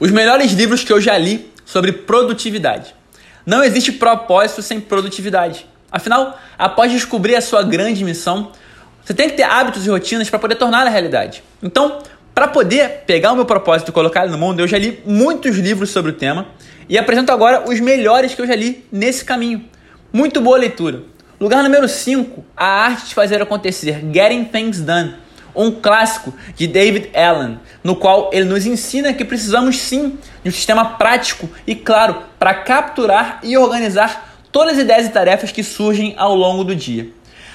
Os melhores livros que eu já li sobre produtividade. Não existe propósito sem produtividade. Afinal, após descobrir a sua grande missão, você tem que ter hábitos e rotinas para poder tornar a realidade. Então, para poder pegar o meu propósito e colocar ele no mundo, eu já li muitos livros sobre o tema e apresento agora os melhores que eu já li nesse caminho. Muito boa leitura. Lugar número 5, A Arte de Fazer Acontecer, Getting Things Done um clássico de David Allen, no qual ele nos ensina que precisamos sim de um sistema prático e claro para capturar e organizar todas as ideias e tarefas que surgem ao longo do dia.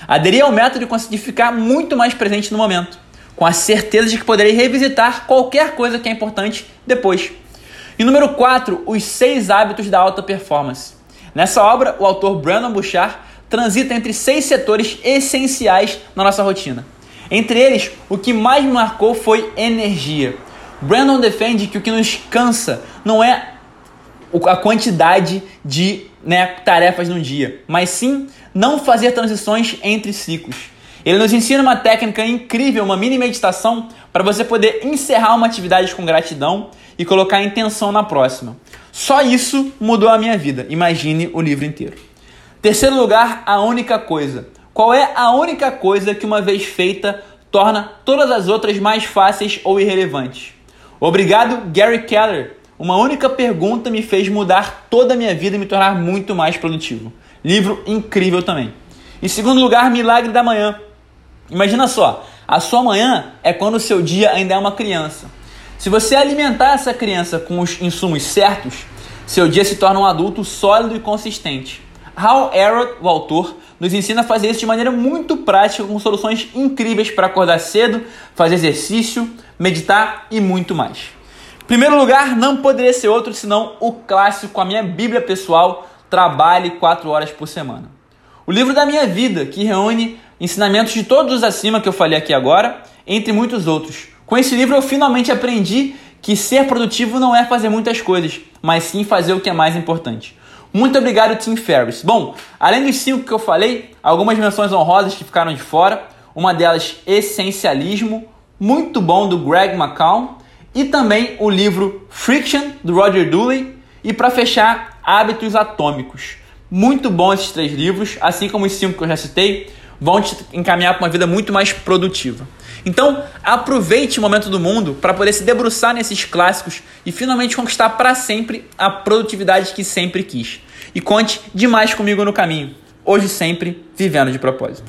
Aderir ao método conseguir ficar muito mais presente no momento, com a certeza de que poderei revisitar qualquer coisa que é importante depois. E número 4, os seis hábitos da alta performance. Nessa obra, o autor Brandon Bouchard transita entre seis setores essenciais na nossa rotina entre eles, o que mais me marcou foi energia. Brandon defende que o que nos cansa não é a quantidade de né, tarefas no dia, mas sim não fazer transições entre ciclos. Ele nos ensina uma técnica incrível, uma mini meditação, para você poder encerrar uma atividade com gratidão e colocar intenção na próxima. Só isso mudou a minha vida. Imagine o livro inteiro. Terceiro lugar, a única coisa. Qual é a única coisa que, uma vez feita, torna todas as outras mais fáceis ou irrelevantes? Obrigado, Gary Keller. Uma única pergunta me fez mudar toda a minha vida e me tornar muito mais produtivo. Livro incrível também. Em segundo lugar, Milagre da Manhã. Imagina só, a sua manhã é quando o seu dia ainda é uma criança. Se você alimentar essa criança com os insumos certos, seu dia se torna um adulto sólido e consistente. Hal Elrod, o autor, nos ensina a fazer isso de maneira muito prática, com soluções incríveis para acordar cedo, fazer exercício, meditar e muito mais. Primeiro lugar, não poderia ser outro senão o clássico, a minha Bíblia pessoal, Trabalhe 4 horas por semana. O livro da minha vida, que reúne ensinamentos de todos os acima que eu falei aqui agora, entre muitos outros. Com esse livro eu finalmente aprendi que ser produtivo não é fazer muitas coisas, mas sim fazer o que é mais importante. Muito obrigado, Tim Ferriss. Bom, além dos cinco que eu falei, algumas menções honrosas que ficaram de fora. Uma delas, Essencialismo, muito bom, do Greg McCown. E também o livro Friction, do Roger Dooley. E para fechar, Hábitos Atômicos. Muito bom esses três livros, assim como os cinco que eu já citei, vão te encaminhar para uma vida muito mais produtiva. Então, aproveite o momento do mundo para poder se debruçar nesses clássicos e finalmente conquistar para sempre a produtividade que sempre quis. E conte demais comigo no caminho. Hoje sempre vivendo de propósito.